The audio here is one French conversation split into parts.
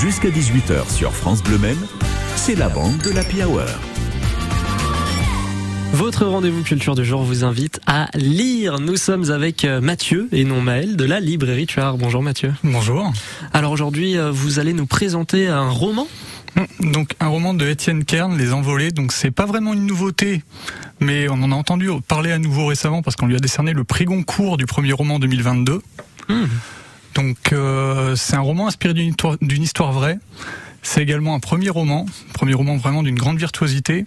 Jusqu'à 18h sur France Bleu Men, c'est la bande de l'Happy Hour. Votre rendez-vous culture du jour vous invite à lire. Nous sommes avec euh, Mathieu et non Maël de la librairie Tuard. Bonjour Mathieu. Bonjour. Alors aujourd'hui, euh, vous allez nous présenter un roman donc un roman de Étienne Kern, Les Envolés. Donc c'est pas vraiment une nouveauté, mais on en a entendu parler à nouveau récemment parce qu'on lui a décerné le prix Goncourt du premier roman 2022. Hmm. Donc euh, c'est un roman inspiré d'une histoire, vraie. C'est également un premier roman, premier roman vraiment d'une grande virtuosité.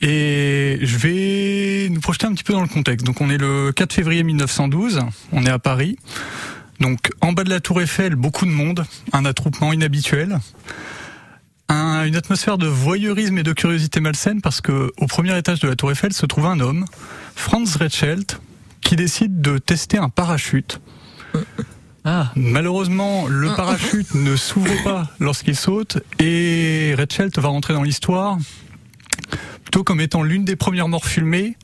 Et je vais nous projeter un petit peu dans le contexte. Donc on est le 4 février 1912, on est à Paris. Donc en bas de la tour Eiffel, beaucoup de monde, un attroupement inhabituel une atmosphère de voyeurisme et de curiosité malsaine parce que au premier étage de la Tour Eiffel se trouve un homme, Franz Retschelt, qui décide de tester un parachute. Ah. Malheureusement, le ah. parachute ne s'ouvre pas lorsqu'il saute et Retschelt va rentrer dans l'histoire plutôt comme étant l'une des premières morts filmées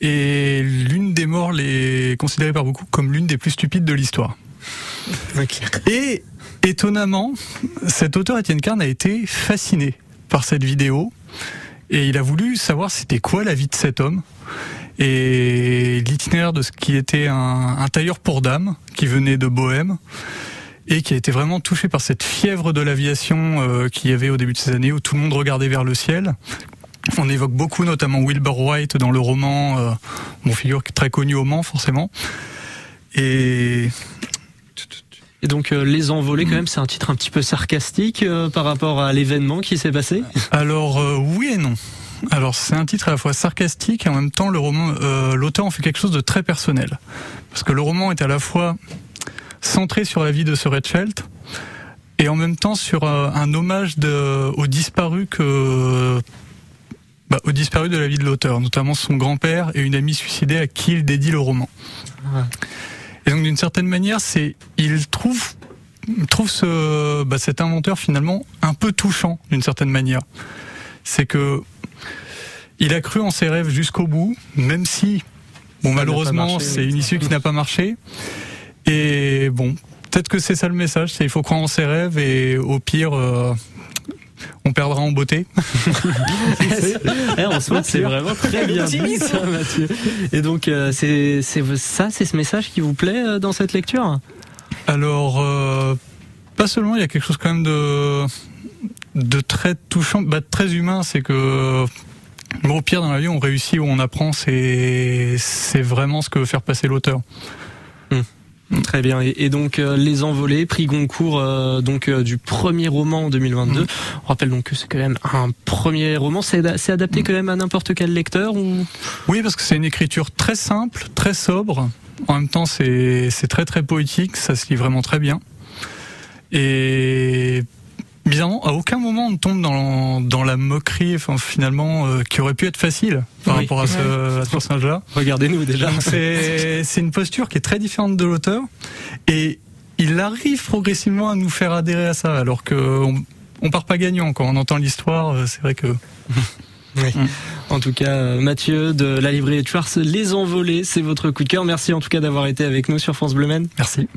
et l'une des morts les considérées par beaucoup comme l'une des plus stupides de l'histoire. Et Étonnamment, cet auteur Étienne Carne a été fasciné par cette vidéo et il a voulu savoir c'était quoi la vie de cet homme et l'itinéraire de ce qui était un, tailleur pour dames qui venait de Bohème et qui a été vraiment touché par cette fièvre de l'aviation euh, qu'il y avait au début de ces années où tout le monde regardait vers le ciel. On évoque beaucoup notamment Wilbur White dans le roman, euh, mon figure très connu au Mans forcément. Et et donc euh, Les Envolés, quand même, c'est un titre un petit peu sarcastique euh, par rapport à l'événement qui s'est passé? Alors euh, oui et non. Alors c'est un titre à la fois sarcastique et en même temps le roman, l'auteur en fait quelque chose de très personnel, parce que le roman est à la fois centré sur la vie de ce Redfeld et en même temps sur un hommage de, aux disparus que bah, aux disparus de la vie de l'auteur, notamment son grand-père et une amie suicidée à qui il dédie le roman. Et donc d'une certaine manière, c'est il trouve trouve ce bah, cet inventeur finalement un peu touchant d'une certaine manière. C'est que il a cru en ses rêves jusqu'au bout, même si bon malheureusement c'est une issue qui n'a pas marché. Et bon, peut-être que c'est ça le message, c'est il faut croire en ses rêves et au pire euh, on perdra en beauté. Eh, en soi, c'est vraiment très bien dit, ça, Mathieu. Et donc, euh, c'est ça, c'est ce message qui vous plaît euh, dans cette lecture? Alors, euh, pas seulement, il y a quelque chose quand même de, de très touchant, bah, très humain, c'est que au pire dans la vie, on réussit ou on apprend, c'est vraiment ce que veut faire passer l'auteur. Mm. Très bien. Et, donc euh, Les Envolés, prix Goncourt euh, donc euh, du premier roman en 2022. Mm. On rappelle donc que c'est quand même un premier roman. C'est adapté mm. quand même à n'importe quel lecteur ou? Oui, parce que c'est une écriture très simple, très sobre. En même temps, c'est très très poétique. Ça se lit vraiment très bien. Et bizarrement, à aucun moment on tombe dans, dans la moquerie, enfin, finalement, euh, qui aurait pu être facile par rapport à ce, à ce personnage-là. Regardez-nous déjà. C'est une posture qui est très différente de l'auteur, et il arrive progressivement à nous faire adhérer à ça, alors qu'on on part pas gagnant quand on entend l'histoire. Euh, c'est vrai que. Oui. En tout cas, euh, Mathieu de la librairie Tuars, Les Envolés, c'est votre coup de cœur. Merci en tout cas d'avoir été avec nous sur France Bleu Men. Merci.